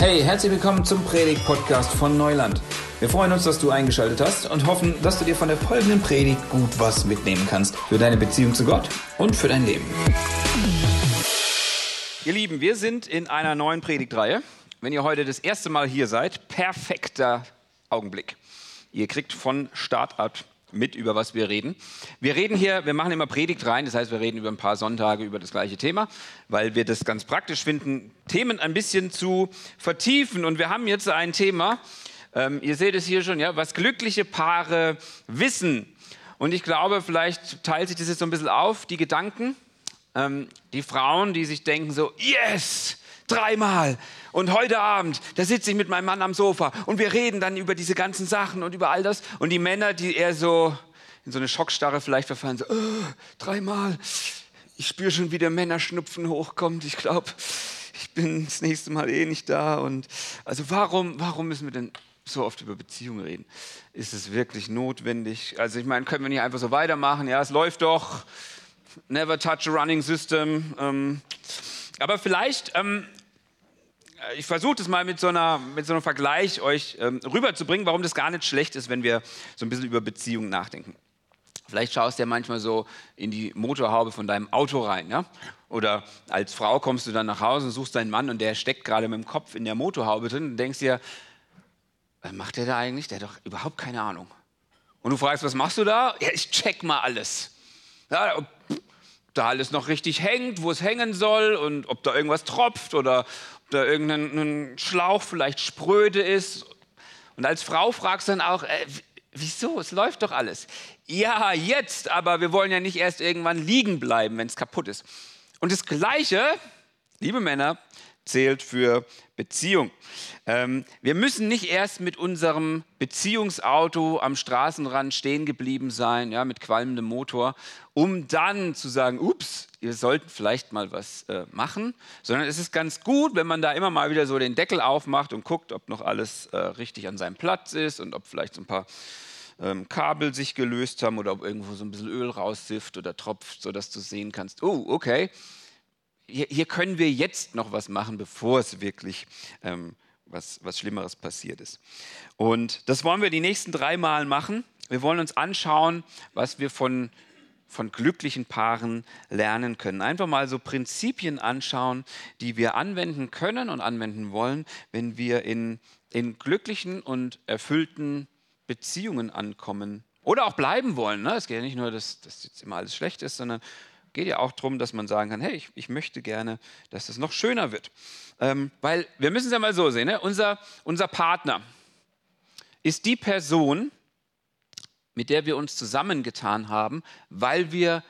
Hey, herzlich willkommen zum Predigt-Podcast von Neuland. Wir freuen uns, dass du eingeschaltet hast und hoffen, dass du dir von der folgenden Predigt gut was mitnehmen kannst für deine Beziehung zu Gott und für dein Leben. Ihr Lieben, wir sind in einer neuen Predigtreihe. Wenn ihr heute das erste Mal hier seid, perfekter Augenblick. Ihr kriegt von Start ab mit, über was wir reden. Wir reden hier, wir machen immer Predigt rein, das heißt, wir reden über ein paar Sonntage über das gleiche Thema, weil wir das ganz praktisch finden, Themen ein bisschen zu vertiefen. Und wir haben jetzt ein Thema, ähm, ihr seht es hier schon, ja, was glückliche Paare wissen. Und ich glaube, vielleicht teilt sich das jetzt so ein bisschen auf, die Gedanken. Ähm, die Frauen, die sich denken so, yes, dreimal. Und heute Abend, da sitze ich mit meinem Mann am Sofa und wir reden dann über diese ganzen Sachen und über all das. Und die Männer, die eher so in so eine Schockstarre vielleicht verfallen, so, oh, dreimal. Ich spüre schon, wie der Männerschnupfen hochkommt. Ich glaube, ich bin das nächste Mal eh nicht da. Und also warum, warum müssen wir denn so oft über Beziehungen reden? Ist es wirklich notwendig? Also ich meine, können wir nicht einfach so weitermachen? Ja, es läuft doch. Never touch a running system. Ähm, aber vielleicht ähm, äh, ich versuche das mal mit so, einer, mit so einem Vergleich euch ähm, rüberzubringen, warum das gar nicht schlecht ist, wenn wir so ein bisschen über Beziehungen nachdenken. Vielleicht schaust du ja manchmal so in die Motorhaube von deinem Auto rein. Ja? Oder als Frau kommst du dann nach Hause und suchst deinen Mann und der steckt gerade mit dem Kopf in der Motorhaube drin und denkst dir, was macht der da eigentlich? Der hat doch überhaupt keine Ahnung. Und du fragst, was machst du da? Ja, ich check mal alles. Ja, ob da alles noch richtig hängt, wo es hängen soll und ob da irgendwas tropft oder da irgendein Schlauch vielleicht spröde ist. Und als Frau fragst du dann auch, äh, wieso? Es läuft doch alles. Ja, jetzt, aber wir wollen ja nicht erst irgendwann liegen bleiben, wenn es kaputt ist. Und das Gleiche, liebe Männer, zählt für Beziehung. Ähm, wir müssen nicht erst mit unserem Beziehungsauto am Straßenrand stehen geblieben sein, ja, mit qualmendem Motor, um dann zu sagen, ups, ihr sollten vielleicht mal was äh, machen, sondern es ist ganz gut, wenn man da immer mal wieder so den Deckel aufmacht und guckt, ob noch alles äh, richtig an seinem Platz ist und ob vielleicht so ein paar ähm, Kabel sich gelöst haben oder ob irgendwo so ein bisschen Öl raussifft oder tropft, sodass du sehen kannst, oh, okay, hier, hier können wir jetzt noch was machen, bevor es wirklich ähm, was, was Schlimmeres passiert ist. Und das wollen wir die nächsten drei Mal machen. Wir wollen uns anschauen, was wir von, von glücklichen Paaren lernen können. Einfach mal so Prinzipien anschauen, die wir anwenden können und anwenden wollen, wenn wir in, in glücklichen und erfüllten Beziehungen ankommen oder auch bleiben wollen. Ne? Es geht ja nicht nur, dass, dass jetzt immer alles schlecht ist, sondern geht ja auch darum, dass man sagen kann, hey, ich, ich möchte gerne, dass das noch schöner wird. Ähm, weil wir müssen es ja mal so sehen, ne? unser, unser Partner ist die Person, mit der wir uns zusammengetan haben, weil wir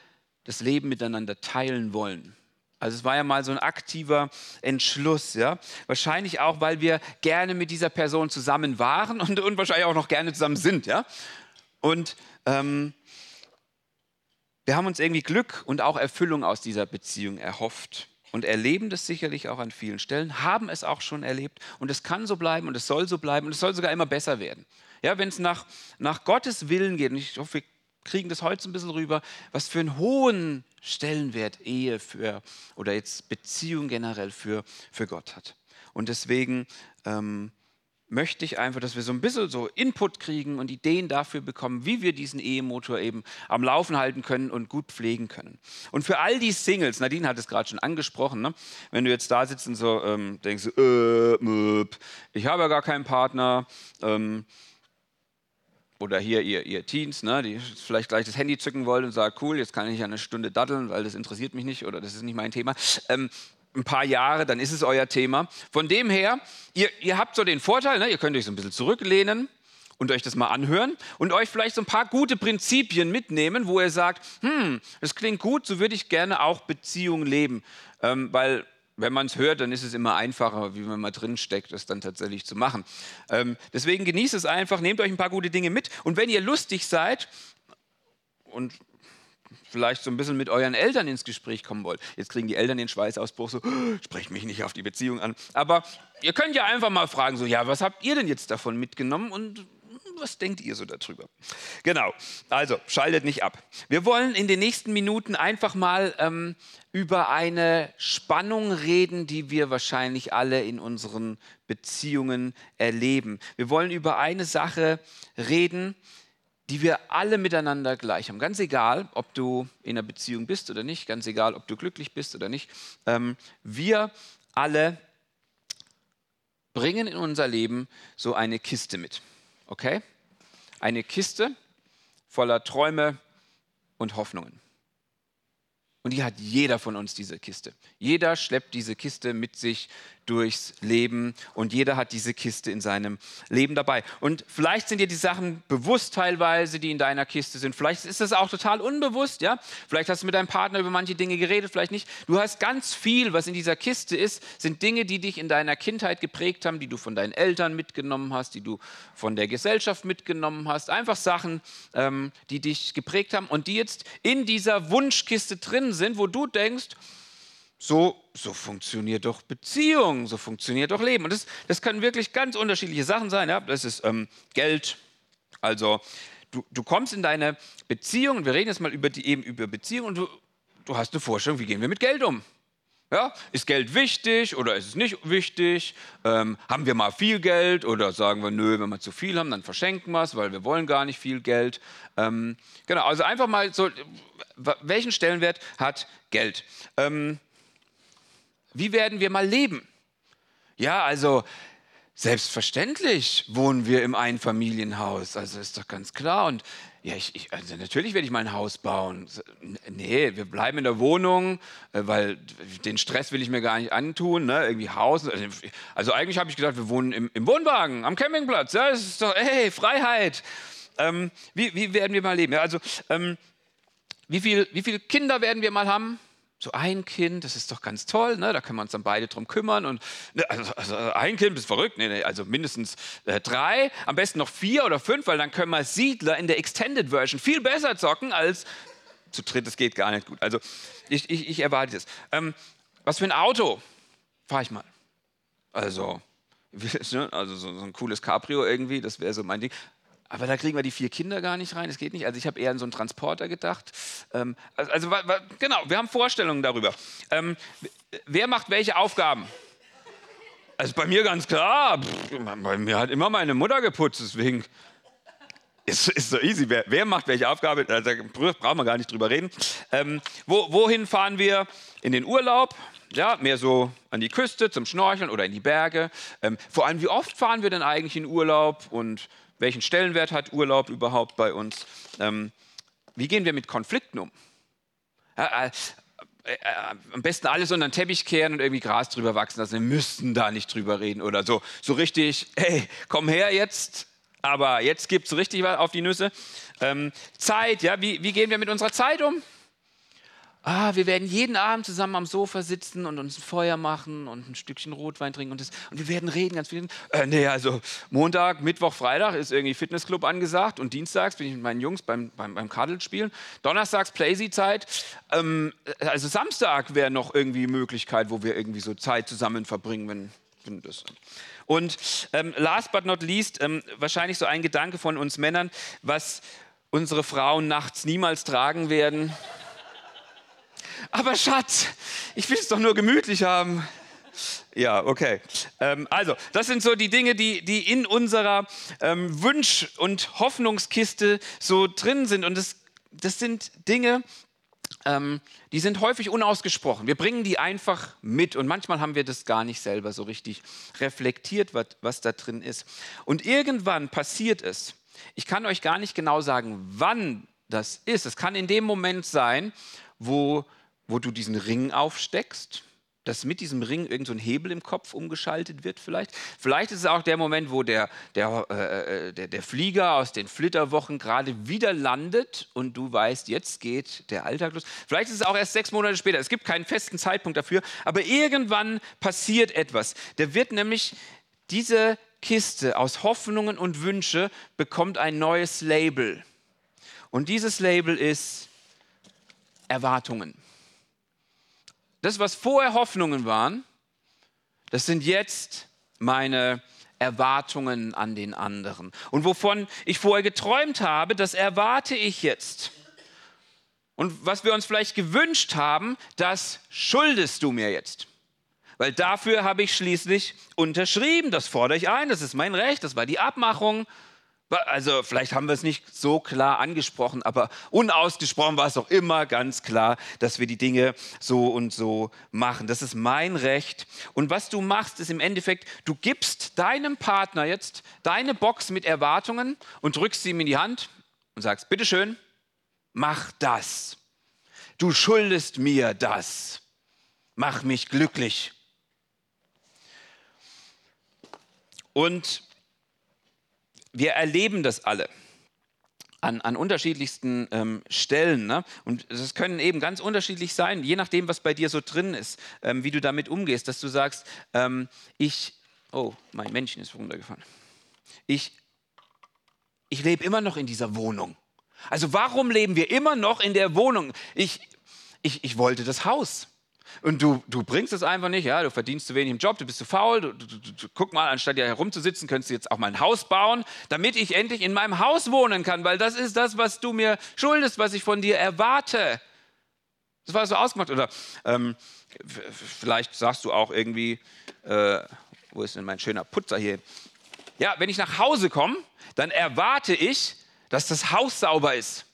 das Leben miteinander teilen wollen. Also es war ja mal so ein aktiver Entschluss, ja. Wahrscheinlich auch, weil wir gerne mit dieser Person zusammen waren und, und wahrscheinlich auch noch gerne zusammen sind, ja. Und ähm, wir haben uns irgendwie Glück und auch Erfüllung aus dieser Beziehung erhofft und erleben das sicherlich auch an vielen Stellen, haben es auch schon erlebt und es kann so bleiben und es soll so bleiben und es soll sogar immer besser werden. Ja, wenn es nach, nach Gottes Willen geht, und ich hoffe, wir kriegen das heute ein bisschen rüber, was für einen hohen Stellenwert Ehe für oder jetzt Beziehung generell für, für Gott hat. Und deswegen ähm, möchte ich einfach, dass wir so ein bisschen so Input kriegen und Ideen dafür bekommen, wie wir diesen Ehemotor eben am Laufen halten können und gut pflegen können. Und für all die Singles, Nadine hat es gerade schon angesprochen, ne? wenn du jetzt da sitzt und so ähm, denkst, äh, ich habe ja gar keinen Partner, ähm, oder hier ihr, ihr Teens, ne, die vielleicht gleich das Handy zücken wollen und sagen, cool, jetzt kann ich ja eine Stunde daddeln, weil das interessiert mich nicht oder das ist nicht mein Thema. Ähm, ein paar Jahre, dann ist es euer Thema. Von dem her, ihr, ihr habt so den Vorteil, ne, ihr könnt euch so ein bisschen zurücklehnen und euch das mal anhören und euch vielleicht so ein paar gute Prinzipien mitnehmen, wo ihr sagt, hm, das klingt gut, so würde ich gerne auch Beziehungen leben. Ähm, weil wenn man es hört, dann ist es immer einfacher, wie man mal drin steckt, das dann tatsächlich zu machen. Ähm, deswegen genießt es einfach, nehmt euch ein paar gute Dinge mit und wenn ihr lustig seid und vielleicht so ein bisschen mit euren Eltern ins Gespräch kommen wollt. Jetzt kriegen die Eltern den Schweißausbruch so, sprecht mich nicht auf die Beziehung an. Aber ihr könnt ja einfach mal fragen, so, ja, was habt ihr denn jetzt davon mitgenommen und Was denkt ihr so darüber? Genau, also schaltet nicht ab. Wir wollen in den nächsten Minuten einfach mal ähm, über eine Spannung reden, die wir wahrscheinlich alle in unseren Beziehungen erleben. Wir wollen über eine Sache reden, die wir alle miteinander gleich haben. Ganz egal, ob du in einer Beziehung bist oder nicht, ganz egal, ob du glücklich bist oder nicht. Ähm, wir alle bringen in unser Leben so eine Kiste mit. Okay? Eine Kiste voller Träume und Hoffnungen. Und die hat jeder von uns, diese Kiste. Jeder schleppt diese Kiste mit sich durchs Leben und jeder hat diese Kiste in seinem Leben dabei. Und vielleicht sind dir die Sachen bewusst teilweise, die in deiner Kiste sind. Vielleicht ist es auch total unbewusst, ja? Vielleicht hast du mit deinem Partner über manche Dinge geredet, vielleicht nicht. Du hast ganz viel, was in dieser Kiste ist, sind Dinge, die dich in deiner Kindheit geprägt haben, die du von deinen Eltern mitgenommen hast, die du von der Gesellschaft mitgenommen hast. Einfach Sachen, ähm, die dich geprägt haben und die jetzt in dieser Wunschkiste drin sind, wo du denkst, so, so funktioniert doch Beziehung, so funktioniert doch Leben. Und das, das können wirklich ganz unterschiedliche Sachen sein. Ja? Das ist ähm, Geld. Also du, du kommst in deine Beziehung, wir reden jetzt mal über die eben über Beziehung, und du, du hast eine Vorstellung, wie gehen wir mit Geld um? Ja, ist Geld wichtig oder ist es nicht wichtig? Ähm, haben wir mal viel Geld oder sagen wir, nö, wenn wir zu viel haben, dann verschenken wir es, weil wir wollen gar nicht viel Geld. Ähm, genau, also einfach mal so, welchen Stellenwert hat Geld? Ähm, wie werden wir mal leben? Ja, also selbstverständlich wohnen wir im Einfamilienhaus, also ist doch ganz klar. Und ja, ich, ich, also natürlich werde ich mal ein Haus bauen. Nee, wir bleiben in der Wohnung, äh, weil den Stress will ich mir gar nicht antun. Ne? Irgendwie Haus. Also, also eigentlich habe ich gedacht, wir wohnen im, im, Wohnwagen, am Campingplatz. Ja, das ist doch, hey, Freiheit. Ähm, wie, wie, werden wir mal leben? Ja, also, ähm, wie, viel, wie viele Kinder werden wir mal haben? So ein Kind, das ist doch ganz toll, ne? da können wir uns dann beide drum kümmern. Und, ne, also, also, ein Kind ist verrückt, nee, nee, also mindestens äh, drei, am besten noch vier oder fünf, weil dann können wir Siedler in der Extended Version viel besser zocken als zu dritt, das geht gar nicht gut. Also ich, ich, ich erwarte das. Ähm, was für ein Auto fahre ich mal? Also, ne, also so, so ein cooles Cabrio irgendwie, das wäre so mein Ding. Aber da kriegen wir die vier Kinder gar nicht rein, das geht nicht. Also ich habe eher an so einen Transporter gedacht. Ähm, also, also genau, wir haben Vorstellungen darüber. Ähm, wer macht welche Aufgaben? Also bei mir ganz klar, bei mir hat immer meine Mutter geputzt, deswegen ist, ist so easy. Wer, wer macht welche Aufgabe? Da brauchen wir gar nicht drüber reden. Ähm, wo, wohin fahren wir? In den Urlaub? Ja, mehr so an die Küste zum Schnorcheln oder in die Berge. Ähm, vor allem, wie oft fahren wir denn eigentlich in Urlaub und welchen Stellenwert hat Urlaub überhaupt bei uns? Ähm, wie gehen wir mit Konflikten um? Ja, äh, äh, am besten alles unter den Teppich kehren und irgendwie Gras drüber wachsen lassen. Wir müssten da nicht drüber reden oder so. So richtig, hey, komm her jetzt, aber jetzt gibt es richtig was auf die Nüsse. Ähm, Zeit, ja, wie, wie gehen wir mit unserer Zeit um? Ah, wir werden jeden Abend zusammen am Sofa sitzen und uns ein Feuer machen und ein Stückchen Rotwein trinken und, das, und wir werden reden, ganz viel. Äh, nee, also Montag, Mittwoch, Freitag ist irgendwie Fitnessclub angesagt und dienstags bin ich mit meinen Jungs beim, beim, beim Kadel spielen. Donnerstags Playsy-Zeit. Ähm, also Samstag wäre noch irgendwie Möglichkeit, wo wir irgendwie so Zeit zusammen verbringen, wenn, wenn das. Und ähm, last but not least, ähm, wahrscheinlich so ein Gedanke von uns Männern, was unsere Frauen nachts niemals tragen werden aber Schatz, ich will es doch nur gemütlich haben. Ja, okay. Ähm, also, das sind so die Dinge, die, die in unserer ähm, Wunsch- und Hoffnungskiste so drin sind. Und das, das sind Dinge, ähm, die sind häufig unausgesprochen. Wir bringen die einfach mit und manchmal haben wir das gar nicht selber so richtig reflektiert, was, was da drin ist. Und irgendwann passiert es. Ich kann euch gar nicht genau sagen, wann das ist. Es kann in dem Moment sein, wo wo du diesen Ring aufsteckst, dass mit diesem Ring irgendein so Hebel im Kopf umgeschaltet wird vielleicht. Vielleicht ist es auch der Moment, wo der, der, äh, äh, der, der Flieger aus den Flitterwochen gerade wieder landet und du weißt, jetzt geht der Alltag los. Vielleicht ist es auch erst sechs Monate später. Es gibt keinen festen Zeitpunkt dafür, aber irgendwann passiert etwas. Da wird nämlich diese Kiste aus Hoffnungen und Wünsche bekommt ein neues Label. Und dieses Label ist Erwartungen. Das, was vorher Hoffnungen waren, das sind jetzt meine Erwartungen an den anderen. Und wovon ich vorher geträumt habe, das erwarte ich jetzt. Und was wir uns vielleicht gewünscht haben, das schuldest du mir jetzt. Weil dafür habe ich schließlich unterschrieben, das fordere ich ein, das ist mein Recht, das war die Abmachung. Also vielleicht haben wir es nicht so klar angesprochen, aber unausgesprochen war es auch immer ganz klar, dass wir die Dinge so und so machen. Das ist mein Recht. Und was du machst, ist im Endeffekt, du gibst deinem Partner jetzt deine Box mit Erwartungen und drückst sie ihm in die Hand und sagst, bitteschön, mach das. Du schuldest mir das. Mach mich glücklich. Und wir erleben das alle an, an unterschiedlichsten ähm, Stellen. Ne? Und das können eben ganz unterschiedlich sein, je nachdem, was bei dir so drin ist, ähm, wie du damit umgehst, dass du sagst, ähm, ich, oh, mein Männchen ist runtergefallen. Ich, ich lebe immer noch in dieser Wohnung. Also warum leben wir immer noch in der Wohnung? Ich, ich, ich wollte das Haus. Und du, du bringst es einfach nicht, ja, du verdienst zu wenig im Job, du bist zu faul, du, du, du, guck mal, anstatt hier herumzusitzen, könntest du jetzt auch mal ein Haus bauen, damit ich endlich in meinem Haus wohnen kann, weil das ist das, was du mir schuldest, was ich von dir erwarte. Das war so ausgemacht. Oder ähm, vielleicht sagst du auch irgendwie, äh, wo ist denn mein schöner Putzer hier? Ja, wenn ich nach Hause komme, dann erwarte ich, dass das Haus sauber ist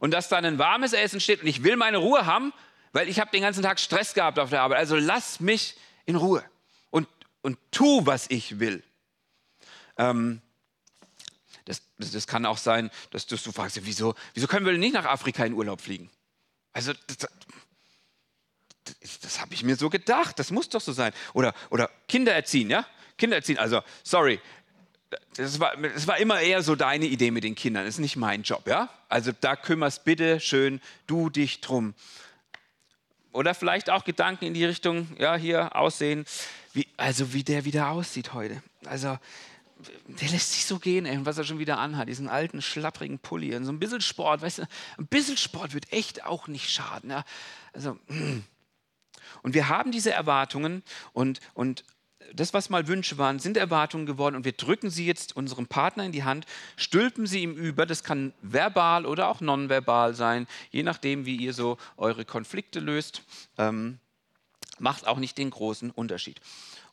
und dass da ein warmes Essen steht und ich will meine Ruhe haben weil ich habe den ganzen Tag Stress gehabt auf der Arbeit. Also lass mich in Ruhe und, und tu, was ich will. Ähm, das, das, das, kann auch sein, dass, dass du fragst, wieso, wieso können wir nicht nach Afrika in Urlaub fliegen? Also das, das, das habe ich mir so gedacht, das muss doch so sein. Oder, oder Kinder erziehen, ja? Kinder erziehen, also sorry, das war, das war immer eher so deine Idee mit den Kindern, das ist nicht mein Job, ja? Also da kümmerst bitte schön du dich drum. Oder vielleicht auch Gedanken in die Richtung, ja, hier aussehen, wie, also wie der wieder aussieht heute. Also, der lässt sich so gehen, ey, was er schon wieder anhat, diesen alten, schlapprigen Pulli. Und so ein bisschen Sport, weißt du, ein bisschen Sport wird echt auch nicht schaden. Ja? Also, und wir haben diese Erwartungen und, und das, was mal Wünsche waren, sind Erwartungen geworden und wir drücken sie jetzt unserem Partner in die Hand, stülpen sie ihm über. Das kann verbal oder auch nonverbal sein, je nachdem, wie ihr so eure Konflikte löst. Ähm, macht auch nicht den großen Unterschied.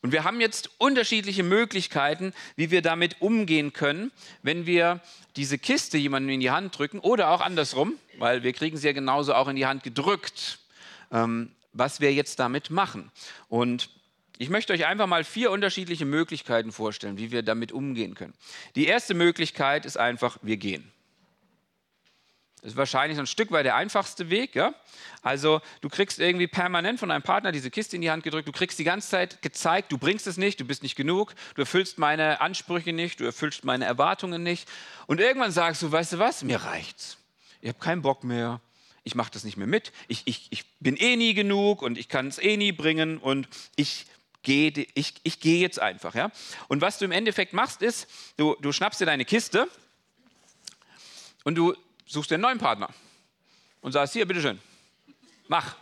Und wir haben jetzt unterschiedliche Möglichkeiten, wie wir damit umgehen können, wenn wir diese Kiste jemandem in die Hand drücken oder auch andersrum, weil wir kriegen sie ja genauso auch in die Hand gedrückt, ähm, was wir jetzt damit machen. Und ich möchte euch einfach mal vier unterschiedliche Möglichkeiten vorstellen, wie wir damit umgehen können. Die erste Möglichkeit ist einfach, wir gehen. Das ist wahrscheinlich so ein Stück weit der einfachste Weg. Ja? Also du kriegst irgendwie permanent von deinem Partner diese Kiste in die Hand gedrückt, du kriegst die ganze Zeit gezeigt, du bringst es nicht, du bist nicht genug, du erfüllst meine Ansprüche nicht, du erfüllst meine Erwartungen nicht. Und irgendwann sagst du, weißt du was, mir reicht's. Ich habe keinen Bock mehr, ich mache das nicht mehr mit, ich, ich, ich bin eh nie genug und ich kann es eh nie bringen und ich geh, ich, ich gehe jetzt einfach. Ja? Und was du im Endeffekt machst, ist, du, du schnappst dir deine Kiste und du suchst dir einen neuen Partner und sagst, hier, bitteschön, mach.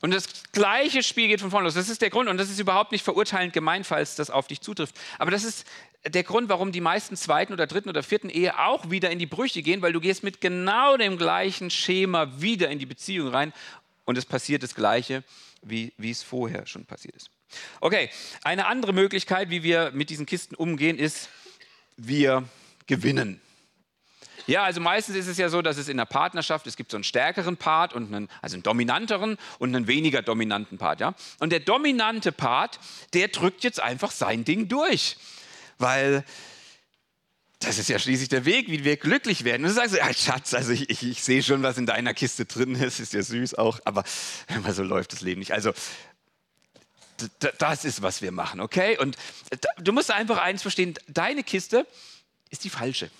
Und das gleiche Spiel geht von vorne los. Das ist der Grund, und das ist überhaupt nicht verurteilend gemein, falls das auf dich zutrifft. Aber das ist der Grund, warum die meisten zweiten oder dritten oder vierten Ehe auch wieder in die Brüche gehen, weil du gehst mit genau dem gleichen Schema wieder in die Beziehung rein und es passiert das Gleiche, wie, wie es vorher schon passiert ist. Okay, eine andere Möglichkeit, wie wir mit diesen Kisten umgehen, ist, wir gewinnen. Ja, also meistens ist es ja so, dass es in der Partnerschaft, es gibt so einen stärkeren Part und einen, also einen dominanteren und einen weniger dominanten Part, ja. Und der dominante Part, der drückt jetzt einfach sein Ding durch, weil das ist ja schließlich der Weg, wie wir glücklich werden. Und du sagst, ja, Schatz, also ich, ich, ich sehe schon, was in deiner Kiste drin ist, ist ja süß auch, aber so läuft das Leben nicht. Also das ist, was wir machen, okay? Und du musst einfach eins verstehen, deine Kiste ist die falsche.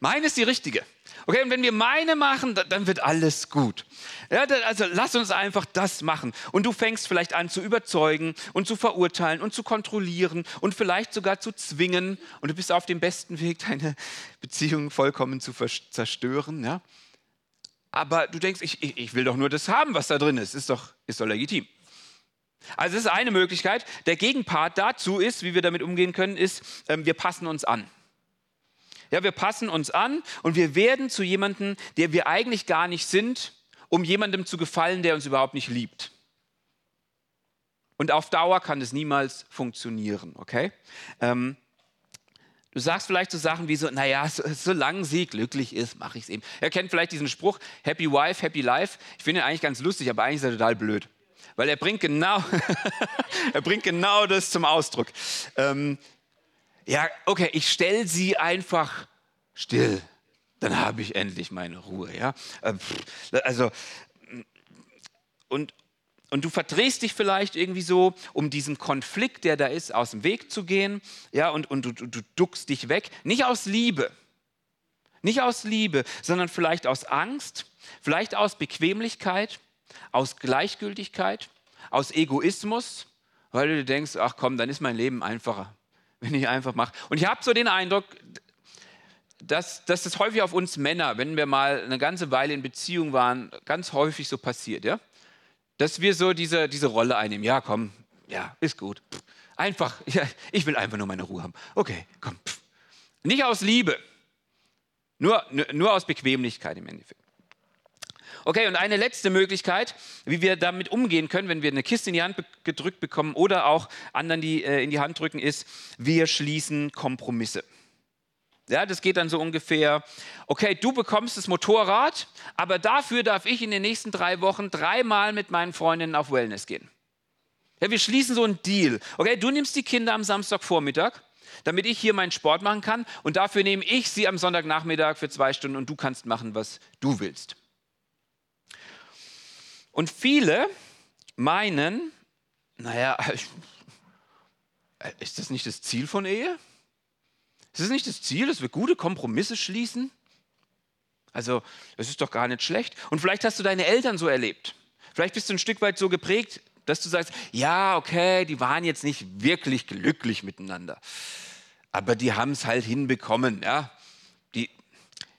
Meine ist die richtige. Okay, und wenn wir meine machen, dann wird alles gut. Ja, also lass uns einfach das machen. Und du fängst vielleicht an zu überzeugen und zu verurteilen und zu kontrollieren und vielleicht sogar zu zwingen. Und du bist auf dem besten Weg, deine Beziehung vollkommen zu zerstören. Ja? Aber du denkst, ich, ich, ich will doch nur das haben, was da drin ist. Ist doch, ist doch legitim. Also das ist eine Möglichkeit. Der Gegenpart dazu ist, wie wir damit umgehen können, ist, ähm, wir passen uns an. Ja, wir passen uns an und wir werden zu jemandem, der wir eigentlich gar nicht sind, um jemandem zu gefallen, der uns überhaupt nicht liebt. Und auf Dauer kann das niemals funktionieren, okay? Ähm, du sagst vielleicht so Sachen wie so, naja, so, solange sie glücklich ist, mache ich es eben. Ihr kennt vielleicht diesen Spruch, Happy Wife, Happy Life. Ich finde ihn eigentlich ganz lustig, aber eigentlich ist er total blöd. Weil er bringt genau, er bringt genau das zum Ausdruck. Ähm, ja, okay, ich stelle sie einfach still. Dann habe ich endlich meine Ruhe. Ja? Äh, also, und, und du verdrehst dich vielleicht irgendwie so, um diesen Konflikt, der da ist, aus dem Weg zu gehen. Ja, und, und du, du duckst dich weg. Nicht aus Liebe. Nicht aus Liebe, sondern vielleicht aus Angst, vielleicht aus Bequemlichkeit, aus Gleichgültigkeit, aus Egoismus, weil du denkst, ach komm, dann ist mein Leben einfacher, wenn ich einfach mache. Und ich habe so den Eindruck, dass, dass das häufig auf uns Männer, wenn wir mal eine ganze Weile in Beziehung waren, ganz häufig so passiert, ja? Dass wir so diese, diese Rolle einnehmen. Ja, komm, ja, ist gut. Einfach, ja, ich will einfach nur meine Ruhe haben. Okay, komm. Nicht aus Liebe, nur, nur aus Bequemlichkeit im Endeffekt. Okay, und eine letzte Möglichkeit, wie wir damit umgehen können, wenn wir eine Kiste in die Hand gedrückt bekommen oder auch anderen die äh, in die Hand drücken, ist, wir schließen Kompromisse. Ja, das geht dann so ungefähr, okay, du bekommst das Motorrad, aber dafür darf ich in den nächsten drei Wochen dreimal mit meinen Freundinnen auf Wellness gehen. Ja, wir schließen so einen Deal. Okay, du nimmst die Kinder am Samstagvormittag, damit ich hier meinen Sport machen kann und dafür nehme ich sie am Sonntagnachmittag für zwei Stunden und du kannst machen, was du willst. Und viele meinen, naja, ist das nicht das Ziel von Ehe? Ist das nicht das Ziel, dass wir gute Kompromisse schließen? Also, das ist doch gar nicht schlecht. Und vielleicht hast du deine Eltern so erlebt. Vielleicht bist du ein Stück weit so geprägt, dass du sagst, ja, okay, die waren jetzt nicht wirklich glücklich miteinander. Aber die haben es halt hinbekommen, ja. Die,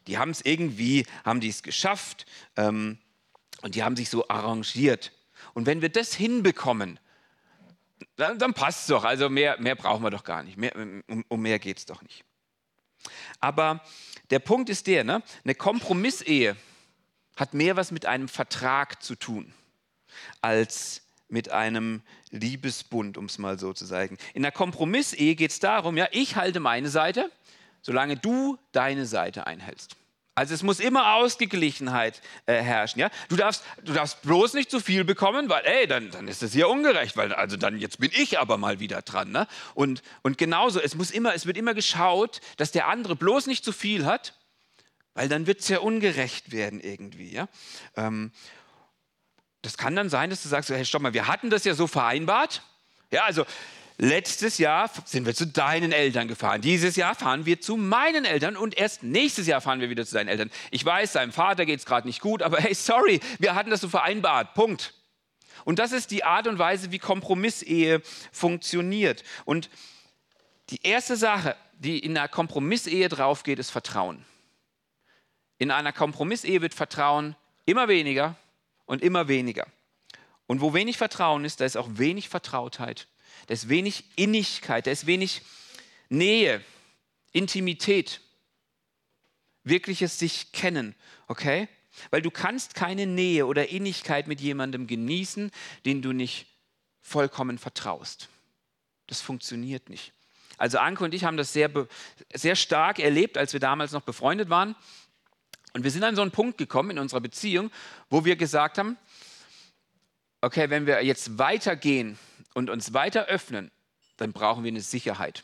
die haben es irgendwie, haben die es geschafft. Ähm, und die haben sich so arrangiert. Und wenn wir das hinbekommen, dann, dann passt es doch. Also mehr, mehr brauchen wir doch gar nicht. Mehr, um, um mehr geht es doch nicht. Aber der Punkt ist der, ne? eine Kompromissehe hat mehr was mit einem Vertrag zu tun, als mit einem Liebesbund, um es mal so zu sagen. In der Kompromissehe geht es darum, ja, ich halte meine Seite, solange du deine Seite einhältst. Also es muss immer Ausgeglichenheit äh, herrschen. Ja? Du, darfst, du darfst bloß nicht zu viel bekommen, weil, ey, dann, dann ist das hier ungerecht, weil also dann jetzt bin ich aber mal wieder dran. Ne? Und, und genauso, es, muss immer, es wird immer geschaut, dass der andere bloß nicht zu viel hat, weil dann wird es ja ungerecht werden irgendwie. Ja? Ähm, das kann dann sein, dass du sagst, hey, stopp mal, wir hatten das ja so vereinbart. Ja, also Letztes Jahr sind wir zu deinen Eltern gefahren. Dieses Jahr fahren wir zu meinen Eltern und erst nächstes Jahr fahren wir wieder zu deinen Eltern. Ich weiß, deinem Vater geht es gerade nicht gut, aber hey, sorry, wir hatten das so vereinbart. Punkt. Und das ist die Art und Weise, wie Kompromissehe funktioniert. Und die erste Sache, die in einer Kompromissehe draufgeht, ist Vertrauen. In einer Kompromissehe wird Vertrauen immer weniger und immer weniger. Und wo wenig Vertrauen ist, da ist auch wenig Vertrautheit da ist wenig Innigkeit, da ist wenig Nähe, Intimität, wirkliches sich kennen, okay? Weil du kannst keine Nähe oder Innigkeit mit jemandem genießen, den du nicht vollkommen vertraust. Das funktioniert nicht. Also Anke und ich haben das sehr, sehr stark erlebt, als wir damals noch befreundet waren. Und wir sind an so einen Punkt gekommen in unserer Beziehung, wo wir gesagt haben, okay, wenn wir jetzt weitergehen und uns weiter öffnen, dann brauchen wir eine Sicherheit.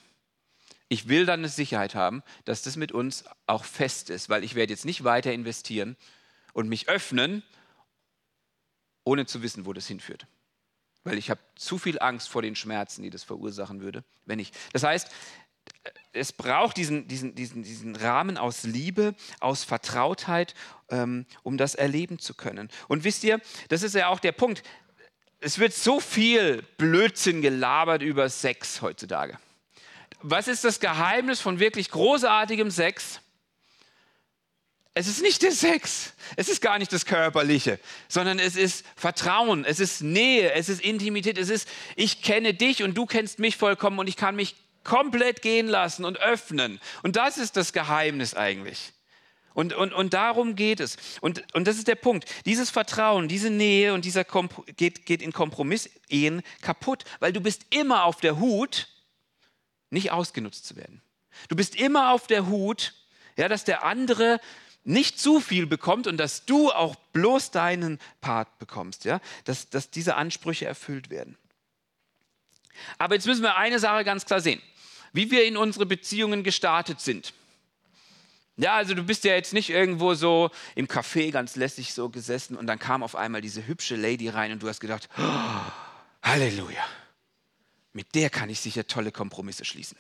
Ich will dann eine Sicherheit haben, dass das mit uns auch fest ist, weil ich werde jetzt nicht weiter investieren und mich öffnen, ohne zu wissen, wo das hinführt. Weil ich habe zu viel Angst vor den Schmerzen, die das verursachen würde, wenn ich. Das heißt, es braucht diesen, diesen, diesen, diesen Rahmen aus Liebe, aus Vertrautheit, ähm, um das erleben zu können. Und wisst ihr, das ist ja auch der Punkt es wird so viel Blödsinn gelabert über Sex heutzutage. Was ist das Geheimnis von wirklich großartigem Sex? es ist nicht der Sex, es ist gar nicht das Körperliche, sondern es ist Vertrauen, es ist Nähe, es ist Intimität, es ist, ich kenne dich und du kennst mich vollkommen und ich kann mich komplett gehen lassen und öffnen. Und das ist das Geheimnis eigentlich. Und, und, und darum geht es. Und, und das ist der Punkt. Dieses Vertrauen, diese Nähe und dieser Kompr geht, geht in Kompromissehen kaputt, weil du bist immer auf der Hut, nicht ausgenutzt zu werden. Du bist immer auf der Hut, ja, dass der andere nicht zu viel bekommt und dass du auch bloß deinen Part bekommst, ja, dass, dass diese Ansprüche erfüllt werden. Aber jetzt müssen wir eine Sache ganz klar sehen, wie wir in unsere Beziehungen gestartet sind. Ja, also du bist ja jetzt nicht irgendwo so im Café ganz lässig so gesessen und dann kam auf einmal diese hübsche Lady rein und du hast gedacht, oh, Halleluja, mit der kann ich sicher tolle Kompromisse schließen.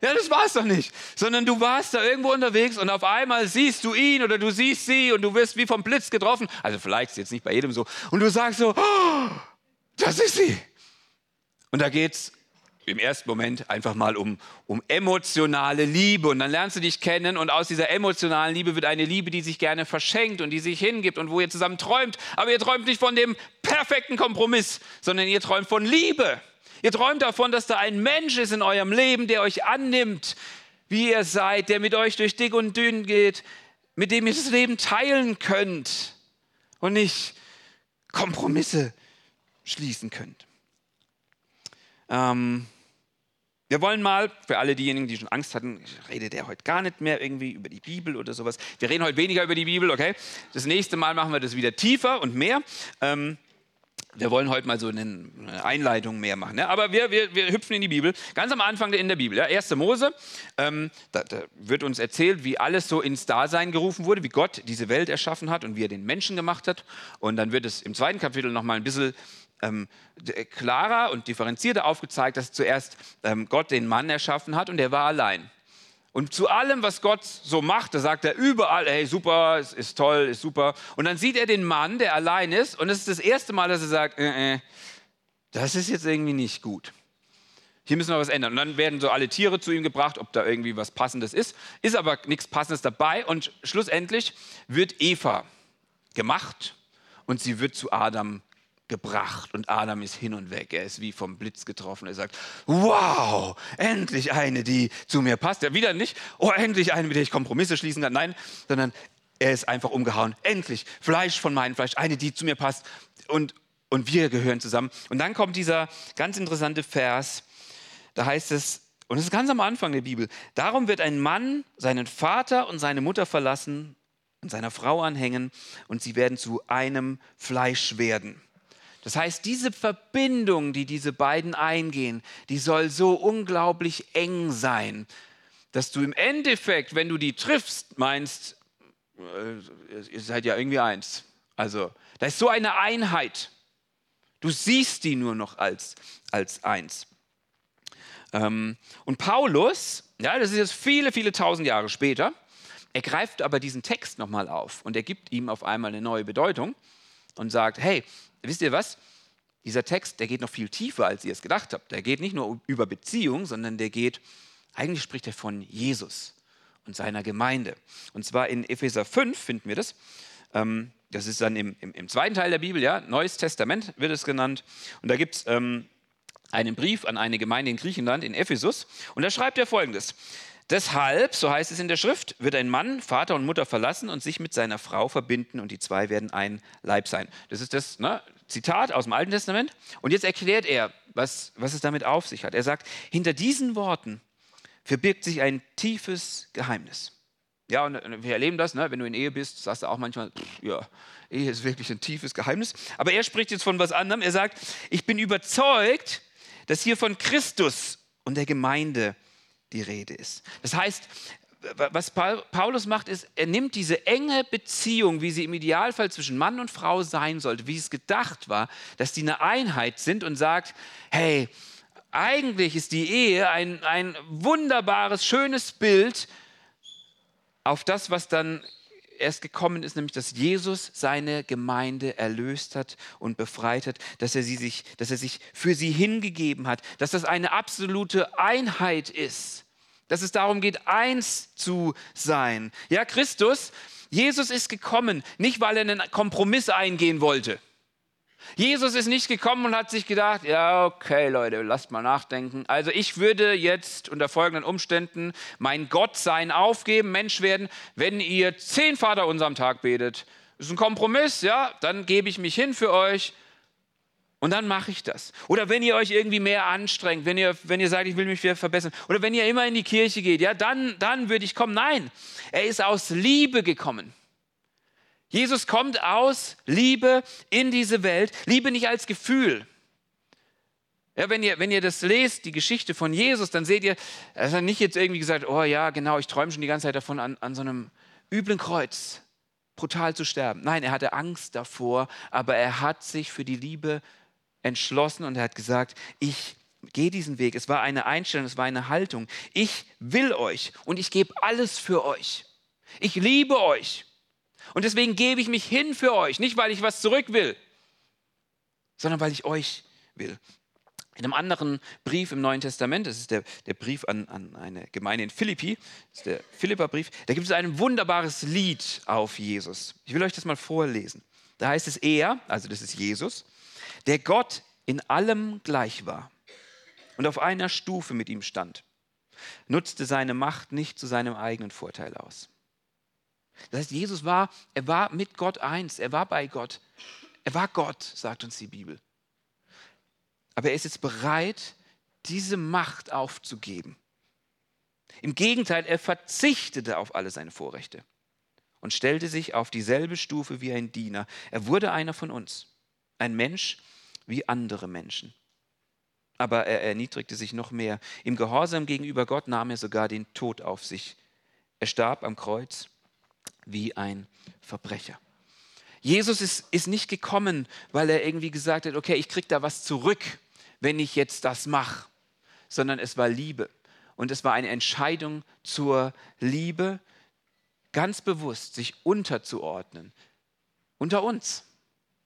Ja, das war es doch nicht. Sondern du warst da irgendwo unterwegs und auf einmal siehst du ihn oder du siehst sie und du wirst wie vom Blitz getroffen. Also vielleicht ist jetzt nicht bei jedem so. Und du sagst so, oh, das ist sie. Und da geht es im ersten Moment einfach mal um, um emotionale Liebe. Und dann lernst du dich kennen und aus dieser emotionalen Liebe wird eine Liebe, die sich gerne verschenkt und die sich hingibt und wo ihr zusammen träumt. Aber ihr träumt nicht von dem perfekten Kompromiss, sondern ihr träumt von Liebe. Ihr träumt davon, dass da ein Mensch ist in eurem Leben, der euch annimmt, wie ihr seid, der mit euch durch dick und dünn geht, mit dem ihr das Leben teilen könnt und nicht Kompromisse schließen könnt. Ähm, wir wollen mal, für alle diejenigen, die schon Angst hatten, redet er heute gar nicht mehr irgendwie über die Bibel oder sowas. Wir reden heute weniger über die Bibel, okay? Das nächste Mal machen wir das wieder tiefer und mehr. Ähm, wir wollen heute mal so eine Einleitung mehr machen. Ja? Aber wir, wir, wir hüpfen in die Bibel. Ganz am Anfang in der Bibel, ja? 1. Mose, ähm, da, da, wird uns erzählt, wie alles so ins Dasein gerufen wurde, wie Gott diese Welt erschaffen hat und wie er den Menschen gemacht hat. Und dann wird es im zweiten Kapitel nochmal ein bisschen ähm, klarer und differenzierter aufgezeigt, dass zuerst ähm, Gott den Mann erschaffen hat und er war allein. Und zu allem, was Gott so macht, da sagt er überall, hey, super, ist, ist toll, ist super. Und dann sieht er den Mann, der allein ist, und es ist das erste Mal, dass er sagt, äh, äh, das ist jetzt irgendwie nicht gut. Hier müssen wir was ändern. Und dann werden so alle Tiere zu ihm gebracht, ob da irgendwie was Passendes ist. Ist aber nichts Passendes dabei. Und schlussendlich wird Eva gemacht und sie wird zu Adam gebracht und Adam ist hin und weg. Er ist wie vom Blitz getroffen. Er sagt, wow, endlich eine, die zu mir passt. Ja, wieder nicht, oh, endlich eine, mit der ich Kompromisse schließen kann. Nein, sondern er ist einfach umgehauen. Endlich, Fleisch von meinem Fleisch, eine, die zu mir passt. Und, und wir gehören zusammen. Und dann kommt dieser ganz interessante Vers, da heißt es, und es ist ganz am Anfang der Bibel, darum wird ein Mann seinen Vater und seine Mutter verlassen und seiner Frau anhängen und sie werden zu einem Fleisch werden. Das heißt, diese Verbindung, die diese beiden eingehen, die soll so unglaublich eng sein, dass du im Endeffekt, wenn du die triffst, meinst, äh, ihr seid ja irgendwie eins. Also, da ist so eine Einheit. Du siehst die nur noch als, als eins. Ähm, und Paulus, ja, das ist jetzt viele, viele tausend Jahre später, er greift aber diesen Text nochmal auf und er gibt ihm auf einmal eine neue Bedeutung und sagt, hey, wisst ihr was? Dieser Text, der geht noch viel tiefer, als ihr es gedacht habt. Der geht nicht nur über Beziehung, sondern der geht, eigentlich spricht er von Jesus und seiner Gemeinde. Und zwar in Epheser 5 finden wir das. Ähm, das ist dann im, im, im, zweiten Teil der Bibel, ja, Neues Testament wird es genannt. Und da gibt es ähm, einen Brief an eine Gemeinde in Griechenland, in Ephesus. Und da schreibt er folgendes. Deshalb, so heißt es in der Schrift, wird ein Mann Vater und Mutter verlassen und sich mit seiner Frau verbinden und die zwei werden ein Leib sein. Das ist das ne, Zitat aus dem Alten Testament. Und jetzt erklärt er, was, was es damit auf sich hat. Er sagt, hinter diesen Worten verbirgt sich ein tiefes Geheimnis. Ja, und wir erleben das, ne? wenn du in Ehe bist, sagst du auch manchmal, pff, ja, Ehe ist wirklich ein tiefes Geheimnis. Aber er spricht jetzt von was anderem. Er sagt, ich bin überzeugt, dass hier von Christus und der Gemeinde die Rede ist. Das heißt, was Paulus macht, ist, er nimmt diese enge Beziehung, wie sie im Idealfall zwischen Mann und Frau sein sollte, wie es gedacht war, dass die eine Einheit sind und sagt, hey, eigentlich ist die Ehe ein, ein wunderbares, schönes Bild auf das, was dann erst gekommen ist, nämlich dass Jesus seine Gemeinde erlöst hat und befreit hat, dass er, sie sich, dass er sich für sie hingegeben hat, dass das eine absolute Einheit ist dass es darum geht, eins zu sein. Ja, Christus, Jesus ist gekommen, nicht weil er einen Kompromiss eingehen wollte. Jesus ist nicht gekommen und hat sich gedacht, ja, okay Leute, lasst mal nachdenken. Also ich würde jetzt unter folgenden Umständen mein Gottsein aufgeben, Mensch werden, wenn ihr zehn Vater unserem Tag betet. Das ist ein Kompromiss, ja, dann gebe ich mich hin für euch und dann mache ich das. Oder wenn ihr euch irgendwie mehr anstrengt, wenn ihr, wenn ihr sagt, ich will mich wieder verbessern, oder wenn ihr immer in die Kirche geht, ja, dann, dann würde ich kommen. Nein, er ist aus Liebe gekommen. Jesus kommt aus Liebe in diese Welt. Liebe nicht als Gefühl. Ja, wenn, ihr, wenn ihr das lest, die Geschichte von Jesus, dann seht ihr, er hat nicht jetzt irgendwie gesagt, oh ja, genau, ich träume schon die ganze Zeit davon, an, an so einem üblen Kreuz brutal zu sterben. Nein, er hatte Angst davor, aber er hat sich für die Liebe entschlossen und er hat gesagt, ich gehe diesen Weg. Es war eine Einstellung, es war eine Haltung. Ich will euch und ich gebe alles für euch. Ich liebe euch. Und deswegen gebe ich mich hin für euch. Nicht, weil ich was zurück will, sondern weil ich euch will. In einem anderen Brief im Neuen Testament, das ist der, der Brief an, an eine Gemeinde in Philippi, das ist der Philipperbrief, da gibt es ein wunderbares Lied auf Jesus. Ich will euch das mal vorlesen. Da heißt es er, also das ist Jesus, der Gott in allem gleich war und auf einer Stufe mit ihm stand, nutzte seine Macht nicht zu seinem eigenen Vorteil aus. Das heißt, Jesus war, er war mit Gott eins, er war bei Gott. Er war Gott, sagt uns die Bibel. Aber er ist jetzt bereit, diese Macht aufzugeben. Im Gegenteil, er verzichtete auf alle seine Vorrechte und stellte sich auf dieselbe Stufe wie ein Diener. Er wurde einer von uns, ein Mensch, wie andere Menschen. Aber er erniedrigte sich noch mehr. Im Gehorsam gegenüber Gott nahm er sogar den Tod auf sich. Er starb am Kreuz wie ein Verbrecher. Jesus ist, ist nicht gekommen, weil er irgendwie gesagt hat, okay, ich kriege da was zurück, wenn ich jetzt das mache, sondern es war Liebe. Und es war eine Entscheidung zur Liebe, ganz bewusst sich unterzuordnen, unter uns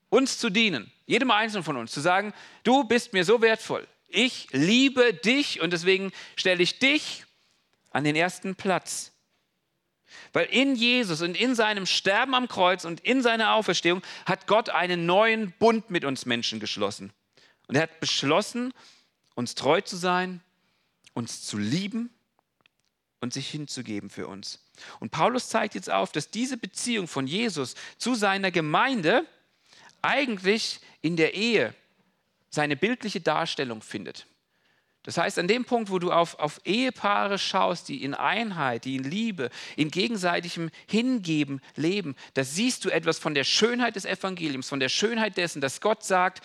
uns zu dienen, jedem Einzelnen von uns, zu sagen, du bist mir so wertvoll, ich liebe dich und deswegen stelle ich dich an den ersten Platz. Weil in Jesus und in seinem Sterben am Kreuz und in seiner Auferstehung hat Gott einen neuen Bund mit uns Menschen geschlossen. Und er hat beschlossen, uns treu zu sein, uns zu lieben und sich hinzugeben für uns. Und Paulus zeigt jetzt auf, dass diese Beziehung von Jesus zu seiner Gemeinde eigentlich in der Ehe seine bildliche Darstellung findet. Das heißt, an dem Punkt, wo du auf, auf Ehepaare schaust, die in Einheit, die in Liebe, in gegenseitigem Hingeben leben, da siehst du etwas von der Schönheit des Evangeliums, von der Schönheit dessen, dass Gott sagt,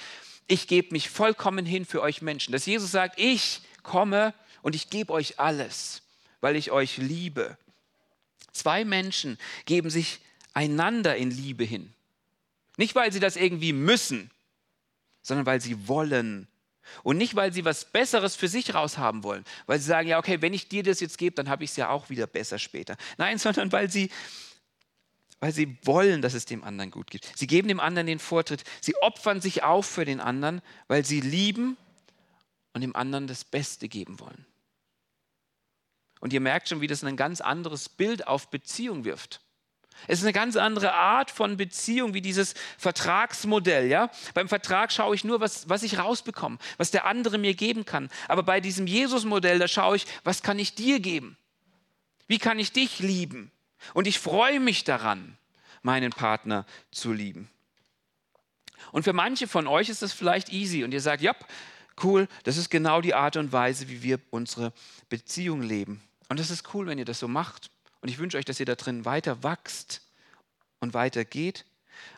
ich gebe mich vollkommen hin für euch Menschen. Dass Jesus sagt, ich komme und ich gebe euch alles, weil ich euch liebe. Zwei Menschen geben sich einander in Liebe hin. Nicht, weil sie das irgendwie müssen, sondern weil sie wollen. Und nicht, weil sie was Besseres für sich raushaben wollen. Weil sie sagen, ja, okay, wenn ich dir das jetzt gebe, dann habe ich es ja auch wieder besser später. Nein, sondern weil sie, weil sie wollen, dass es dem anderen gut geht. Sie geben dem anderen den Vortritt. Sie opfern sich auf für den anderen, weil sie lieben und dem anderen das Beste geben wollen. Und ihr merkt schon, wie das ein ganz anderes Bild auf Beziehung wirft. Es ist eine ganz andere Art von Beziehung wie dieses Vertragsmodell. Ja? Beim Vertrag schaue ich nur, was, was ich rausbekomme, was der andere mir geben kann. Aber bei diesem Jesus-Modell, da schaue ich, was kann ich dir geben? Wie kann ich dich lieben? Und ich freue mich daran, meinen Partner zu lieben. Und für manche von euch ist das vielleicht easy und ihr sagt, ja, cool, das ist genau die Art und Weise, wie wir unsere Beziehung leben. Und das ist cool, wenn ihr das so macht. Und ich wünsche euch, dass ihr da drin weiter wachst und weiter geht.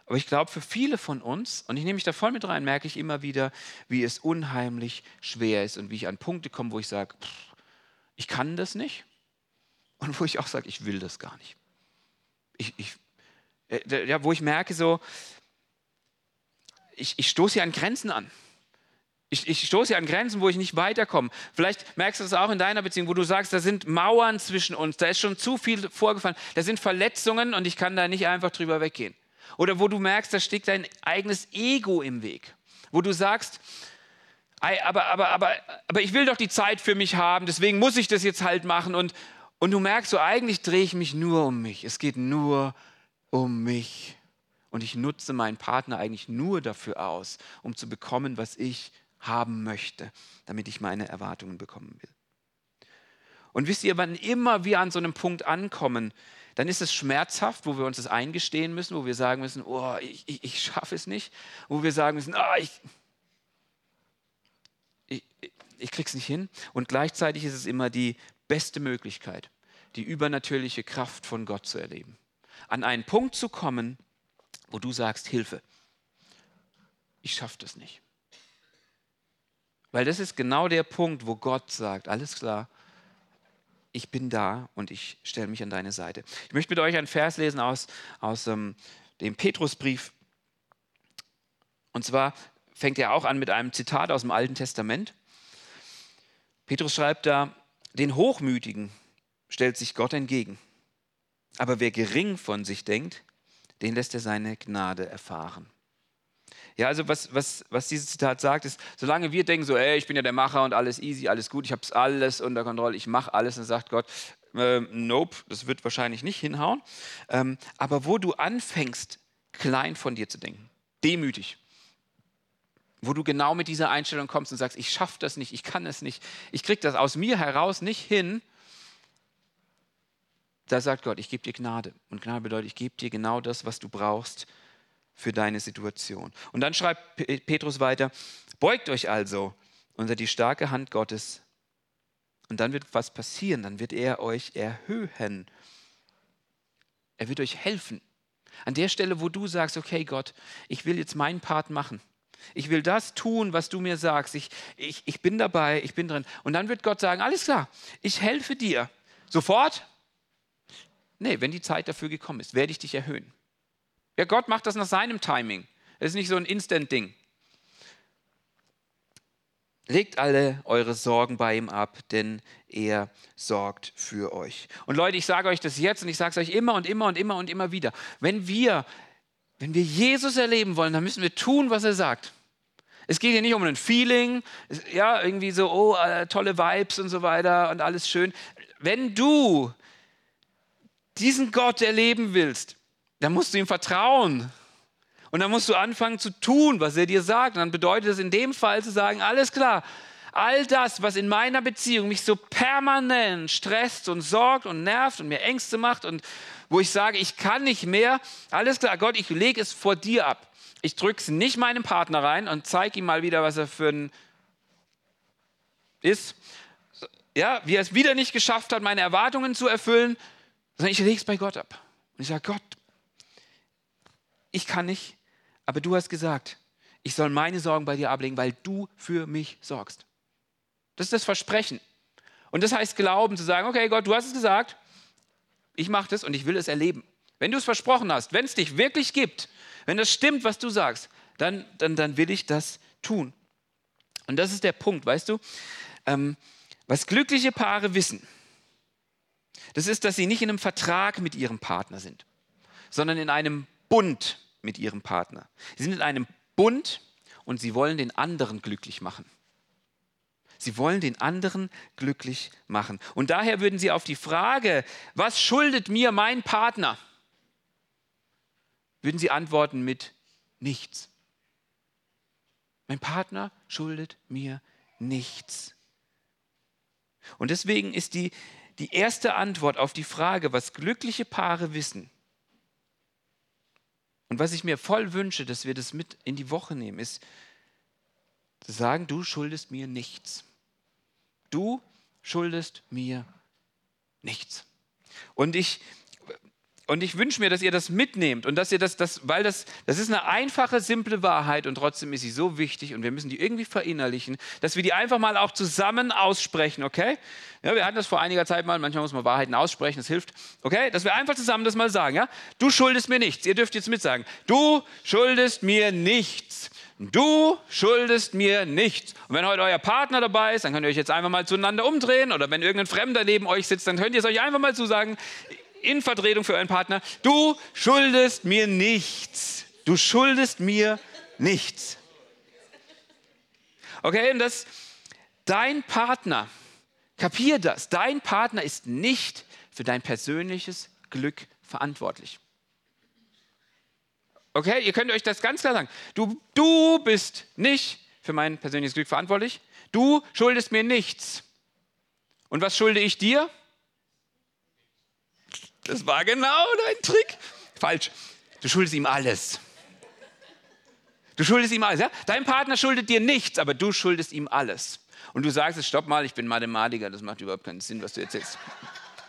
Aber ich glaube, für viele von uns, und ich nehme mich da voll mit rein, merke ich immer wieder, wie es unheimlich schwer ist und wie ich an Punkte komme, wo ich sage, ich kann das nicht. Und wo ich auch sage, ich will das gar nicht. Ich, ich, äh, ja, wo ich merke so, ich, ich stoße hier an Grenzen an. Ich, ich stoße an Grenzen, wo ich nicht weiterkomme. Vielleicht merkst du das auch in deiner Beziehung, wo du sagst, da sind Mauern zwischen uns, da ist schon zu viel vorgefallen, da sind Verletzungen und ich kann da nicht einfach drüber weggehen. Oder wo du merkst, da steckt dein eigenes Ego im Weg. Wo du sagst, aber, aber, aber, aber ich will doch die Zeit für mich haben, deswegen muss ich das jetzt halt machen. Und, und du merkst so, eigentlich drehe ich mich nur um mich. Es geht nur um mich. Und ich nutze meinen Partner eigentlich nur dafür aus, um zu bekommen, was ich haben möchte, damit ich meine Erwartungen bekommen will. Und wisst ihr, wann immer wir an so einem Punkt ankommen, dann ist es schmerzhaft, wo wir uns das eingestehen müssen, wo wir sagen müssen, oh, ich, ich, ich schaffe es nicht, wo wir sagen müssen, oh, ich, ich, ich krieg's nicht hin. Und gleichzeitig ist es immer die beste Möglichkeit, die übernatürliche Kraft von Gott zu erleben. An einen Punkt zu kommen, wo du sagst, Hilfe, ich schaffe das nicht. Weil das ist genau der Punkt, wo Gott sagt, alles klar, ich bin da und ich stelle mich an deine Seite. Ich möchte mit euch einen Vers lesen aus, aus ähm, dem Petrusbrief. Und zwar fängt er auch an mit einem Zitat aus dem Alten Testament. Petrus schreibt da, den Hochmütigen stellt sich Gott entgegen. Aber wer gering von sich denkt, den lässt er seine Gnade erfahren. Ja, also was, was, was dieses Zitat sagt, ist, solange wir denken so, ey, ich bin ja der Macher und alles easy, alles gut, ich habe es alles unter Kontrolle, ich mache alles, dann sagt Gott, äh, nope, das wird wahrscheinlich nicht hinhauen. Ähm, aber wo du anfängst, klein von dir zu denken, demütig, wo du genau mit dieser Einstellung kommst und sagst, ich schaffe das nicht, ich kann es nicht, ich kriege das aus mir heraus nicht hin, da sagt Gott, ich gebe dir Gnade. Und Gnade bedeutet, ich gebe dir genau das, was du brauchst für deine Situation. Und dann schreibt Petrus weiter, beugt euch also unter die starke Hand Gottes. Und dann wird was passieren, dann wird er euch erhöhen. Er wird euch helfen. An der Stelle, wo du sagst, okay Gott, ich will jetzt meinen Part machen. Ich will das tun, was du mir sagst. Ich, ich, ich bin dabei, ich bin drin. Und dann wird Gott sagen, alles klar, ich helfe dir. Sofort? Nee, wenn die Zeit dafür gekommen ist, werde ich dich erhöhen. Ja, Gott macht das nach seinem Timing. Es ist nicht so ein Instant-Ding. Legt alle eure Sorgen bei ihm ab, denn er sorgt für euch. Und Leute, ich sage euch das jetzt und ich sage es euch immer und immer und immer und immer wieder. Wenn wir, wenn wir Jesus erleben wollen, dann müssen wir tun, was er sagt. Es geht hier nicht um ein Feeling, ja, irgendwie so, oh, äh, tolle Vibes und so weiter und alles schön. Wenn du diesen Gott erleben willst, dann musst du ihm vertrauen. Und dann musst du anfangen zu tun, was er dir sagt. Und dann bedeutet es in dem Fall zu sagen, alles klar, all das, was in meiner Beziehung mich so permanent stresst und sorgt und nervt und mir Ängste macht und wo ich sage, ich kann nicht mehr, alles klar, Gott, ich lege es vor dir ab. Ich drücke es nicht meinem Partner rein und zeige ihm mal wieder, was er für ein ist. Ja, wie er es wieder nicht geschafft hat, meine Erwartungen zu erfüllen, sondern ich lege es bei Gott ab. Und ich sage, Gott, ich kann nicht, aber du hast gesagt, ich soll meine Sorgen bei dir ablegen, weil du für mich sorgst. Das ist das Versprechen. Und das heißt Glauben, zu sagen, okay Gott, du hast es gesagt, ich mache das und ich will es erleben. Wenn du es versprochen hast, wenn es dich wirklich gibt, wenn das stimmt, was du sagst, dann, dann, dann will ich das tun. Und das ist der Punkt, weißt du? Ähm, was glückliche Paare wissen, das ist, dass sie nicht in einem Vertrag mit ihrem Partner sind, sondern in einem Bund mit ihrem Partner. Sie sind in einem Bund und sie wollen den anderen glücklich machen. Sie wollen den anderen glücklich machen. Und daher würden sie auf die Frage, was schuldet mir mein Partner, würden sie antworten mit nichts. Mein Partner schuldet mir nichts. Und deswegen ist die, die erste Antwort auf die Frage, was glückliche Paare wissen, und was ich mir voll wünsche, dass wir das mit in die Woche nehmen, ist zu sagen, du schuldest mir nichts. Du schuldest mir nichts. Und ich, und ich wünsche mir, dass ihr das mitnehmt und dass ihr das, das, weil das, das ist eine einfache, simple Wahrheit und trotzdem ist sie so wichtig und wir müssen die irgendwie verinnerlichen, dass wir die einfach mal auch zusammen aussprechen, okay? Ja, wir hatten das vor einiger Zeit mal, manchmal muss man Wahrheiten aussprechen, das hilft, okay? Dass wir einfach zusammen das mal sagen, ja? Du schuldest mir nichts, ihr dürft jetzt mitsagen. Du schuldest mir nichts. Du schuldest mir nichts. Und wenn heute euer Partner dabei ist, dann könnt ihr euch jetzt einfach mal zueinander umdrehen oder wenn irgendein Fremder neben euch sitzt, dann könnt ihr es euch einfach mal zusagen in Vertretung für euren Partner, du schuldest mir nichts. Du schuldest mir nichts. Okay, und das, dein Partner, kapier das, dein Partner ist nicht für dein persönliches Glück verantwortlich. Okay, ihr könnt euch das ganz klar sagen. Du, du bist nicht für mein persönliches Glück verantwortlich. Du schuldest mir nichts. Und was schulde ich dir? Das war genau dein Trick. Falsch. Du schuldest ihm alles. Du schuldest ihm alles. Ja? Dein Partner schuldet dir nichts, aber du schuldest ihm alles. Und du sagst es, stopp mal, ich bin Mathematiker, das macht überhaupt keinen Sinn, was du erzählst.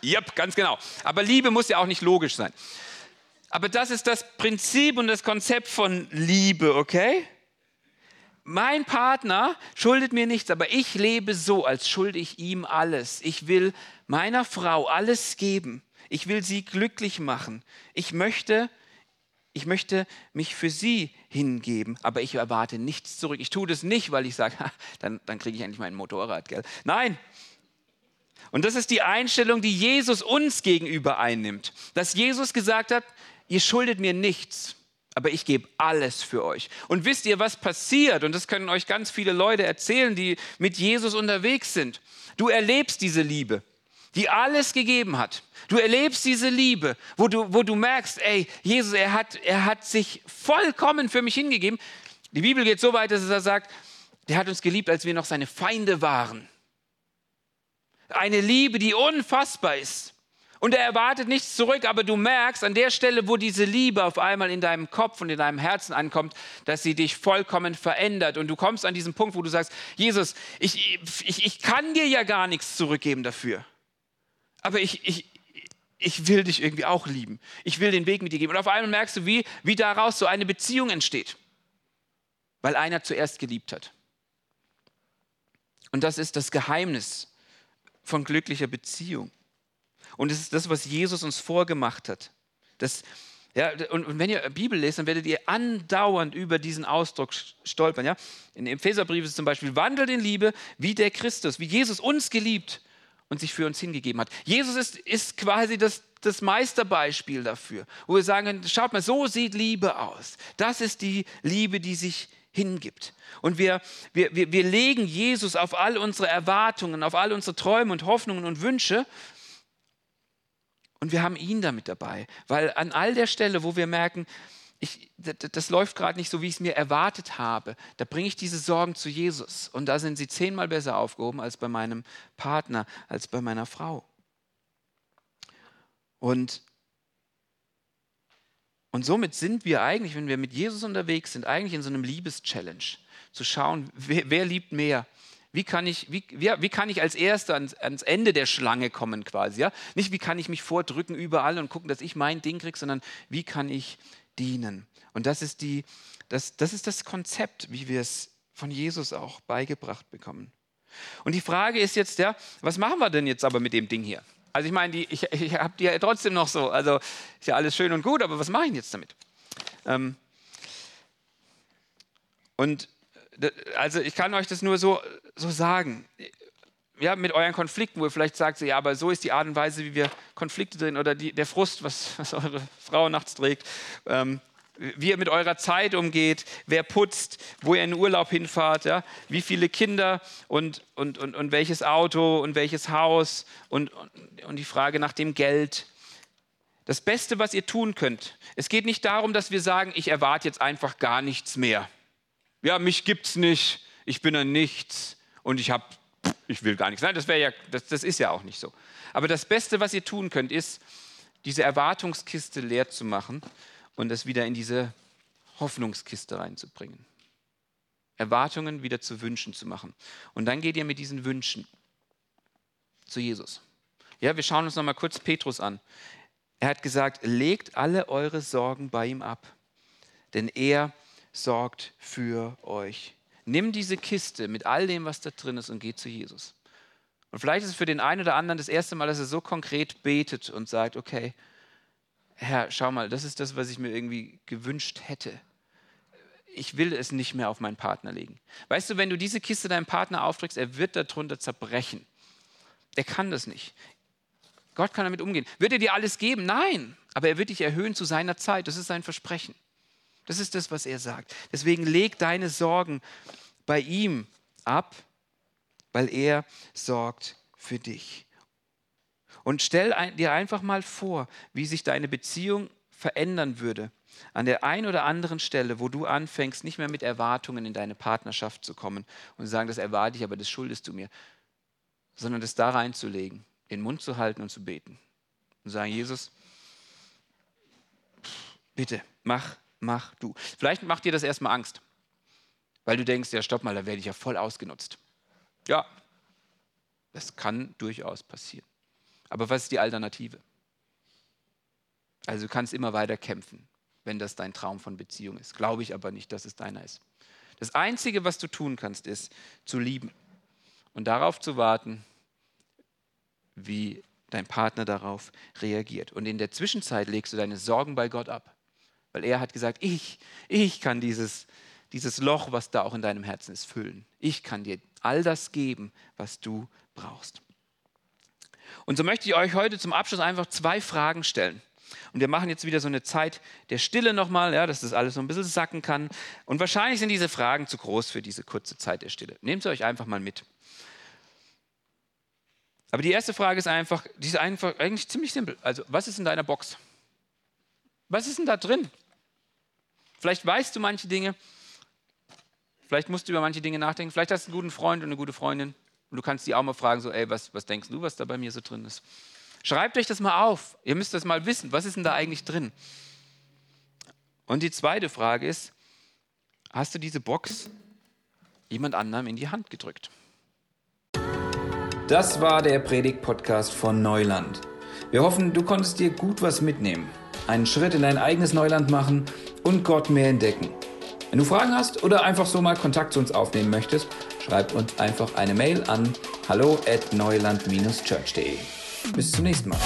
Yep, ganz genau. Aber Liebe muss ja auch nicht logisch sein. Aber das ist das Prinzip und das Konzept von Liebe, okay? Mein Partner schuldet mir nichts, aber ich lebe so, als schulde ich ihm alles. Ich will meiner Frau alles geben. Ich will sie glücklich machen. Ich möchte, ich möchte mich für sie hingeben, aber ich erwarte nichts zurück. Ich tue das nicht, weil ich sage, dann, dann kriege ich endlich mein Motorrad, gell? Nein. Und das ist die Einstellung, die Jesus uns gegenüber einnimmt. Dass Jesus gesagt hat, ihr schuldet mir nichts, aber ich gebe alles für euch. Und wisst ihr, was passiert? Und das können euch ganz viele Leute erzählen, die mit Jesus unterwegs sind. Du erlebst diese Liebe, die alles gegeben hat. Du erlebst diese Liebe, wo du, wo du merkst, ey, Jesus, er hat, er hat sich vollkommen für mich hingegeben. Die Bibel geht so weit, dass er sagt, der hat uns geliebt, als wir noch seine Feinde waren. Eine Liebe, die unfassbar ist. Und er erwartet nichts zurück, aber du merkst an der Stelle, wo diese Liebe auf einmal in deinem Kopf und in deinem Herzen ankommt, dass sie dich vollkommen verändert. Und du kommst an diesen Punkt, wo du sagst, Jesus, ich, ich, ich kann dir ja gar nichts zurückgeben dafür. Aber ich, ich, ich will dich irgendwie auch lieben. Ich will den Weg mit dir geben. Und auf einmal merkst du, wie, wie daraus so eine Beziehung entsteht. Weil einer zuerst geliebt hat. Und das ist das Geheimnis von glücklicher Beziehung. Und es ist das, was Jesus uns vorgemacht hat. Das, ja, und, und, wenn ihr Bibel lest, dann werdet ihr andauernd über diesen Ausdruck stolpern. Ja? In Epheserbrief ist zum Beispiel, wandelt in Liebe wie der Christus, wie Jesus uns geliebt und sich für uns hingegeben hat. Jesus ist, ist quasi das, das Meisterbeispiel dafür, wo wir sagen, schaut mal, so sieht Liebe aus. Das ist die Liebe, die sich hingibt. Und wir, wir, wir, wir legen Jesus auf all unsere Erwartungen, auf all unsere Träume und Hoffnungen und Wünsche und wir haben ihn damit dabei, weil an all der Stelle, wo wir merken, ich, das, läuft gerade nicht so, wie ich es mir erwartet habe, da bringe ich diese Sorgen zu Jesus. Und da sind sie zehnmal besser aufgehoben als bei meinem Partner, als bei meiner Frau. Und, und somit sind wir eigentlich, wenn wir mit Jesus unterwegs sind, eigentlich in so einem Liebeschallenge. Zu schauen, wer, wer liebt mehr, wie kann ich, wie, wie, wie kann ich als Erster ans, ans, Ende der Schlange kommen quasi? Ja? Nicht, wie kann ich mich vordrücken überall und gucken, dass ich mein Ding kriege, sondern wie kann ich dienen? Und das ist, die, das, das ist das Konzept, wie wir es von Jesus auch beigebracht bekommen. Und die Frage ist jetzt, ja, was machen wir denn jetzt aber mit dem Ding hier? Also ich meine, die, ich, ich habe die ja trotzdem noch so, also ist ja alles schön und gut, aber was mache ich jetzt damit? Ähm, und also ich kann euch das nur so, so sagen. Ja, mit euren Konflikten, wo ihr vielleicht sagt, ja, aber so ist die Art und Weise, wie wir Konflikte drin oder die, der Frust, was, was eure Frau nachts trägt, ähm, wie ihr mit eurer Zeit umgeht, wer putzt, wo ihr in den Urlaub hinfahrt, ja, wie viele Kinder und, und, und, und welches Auto und welches Haus und, und, und die Frage nach dem Geld. Das Beste, was ihr tun könnt, es geht nicht darum, dass wir sagen, ich erwarte jetzt einfach gar nichts mehr ja, mich gibt's nicht, ich bin ein Nichts und ich habe, ich will gar nichts. Nein, das wäre ja, das, das ist ja auch nicht so. Aber das Beste, was ihr tun könnt, ist, diese Erwartungskiste leer zu machen und es wieder in diese Hoffnungskiste reinzubringen. Erwartungen wieder zu Wünschen zu machen. Und dann geht ihr mit diesen Wünschen zu Jesus. Ja, wir schauen uns noch mal kurz Petrus an. Er hat gesagt, legt alle eure Sorgen bei ihm ab, denn er sorgt für euch. Nimm diese Kiste mit all dem, was da drin ist und geh zu Jesus. Und vielleicht ist es für den einen oder anderen das erste Mal, dass er so konkret betet und sagt, okay, Herr, schau mal, das ist das, was ich mir irgendwie gewünscht hätte. Ich will es nicht mehr auf meinen Partner legen. Weißt du, wenn du diese Kiste deinem Partner aufträgst, er wird darunter zerbrechen. Er kann das nicht. Gott kann damit umgehen. Wird er dir alles geben? Nein. Aber er wird dich erhöhen zu seiner Zeit. Das ist sein Versprechen. Das ist das, was er sagt. Deswegen leg deine Sorgen bei ihm ab, weil er sorgt für dich. Und stell dir einfach mal vor, wie sich deine Beziehung verändern würde, an der einen oder anderen Stelle, wo du anfängst, nicht mehr mit Erwartungen in deine Partnerschaft zu kommen und zu sagen, das erwarte ich, aber das schuldest du mir, sondern das da reinzulegen, den Mund zu halten und zu beten und sagen, Jesus, bitte, mach, mach du. Vielleicht macht dir das erstmal Angst, weil du denkst, ja, stopp mal, da werde ich ja voll ausgenutzt. Ja, das kann durchaus passieren. Aber was ist die Alternative? Also du kannst immer weiter kämpfen, wenn das dein Traum von Beziehung ist. Glaube ich aber nicht, dass es deiner ist. Das Einzige, was du tun kannst, ist zu lieben und darauf zu warten, wie dein Partner darauf reagiert. Und in der Zwischenzeit legst du deine Sorgen bei Gott ab, weil er hat gesagt, ich, ich kann dieses, dieses Loch, was da auch in deinem Herzen ist, füllen. Ich kann dir all das geben, was du brauchst. Und so möchte ich euch heute zum Abschluss einfach zwei Fragen stellen. Und wir machen jetzt wieder so eine Zeit der Stille nochmal, ja, dass das alles so ein bisschen sacken kann. Und wahrscheinlich sind diese Fragen zu groß für diese kurze Zeit der Stille. Nehmt sie euch einfach mal mit. Aber die erste Frage ist einfach, die ist einfach eigentlich ziemlich simpel. Also, was ist in deiner Box? Was ist denn da drin? Vielleicht weißt du manche Dinge, vielleicht musst du über manche Dinge nachdenken, vielleicht hast du einen guten Freund und eine gute Freundin und du kannst die auch mal fragen, so, ey, was, was denkst du, was da bei mir so drin ist? Schreibt euch das mal auf. Ihr müsst das mal wissen. Was ist denn da eigentlich drin? Und die zweite Frage ist, hast du diese Box jemand anderem in die Hand gedrückt? Das war der Predigt-Podcast von Neuland. Wir hoffen, du konntest dir gut was mitnehmen, einen Schritt in dein eigenes Neuland machen und Gott mehr entdecken. Wenn du Fragen hast oder einfach so mal Kontakt zu uns aufnehmen möchtest, schreib uns einfach eine Mail an hallo at neuland-church.de. Bis zum nächsten Mal.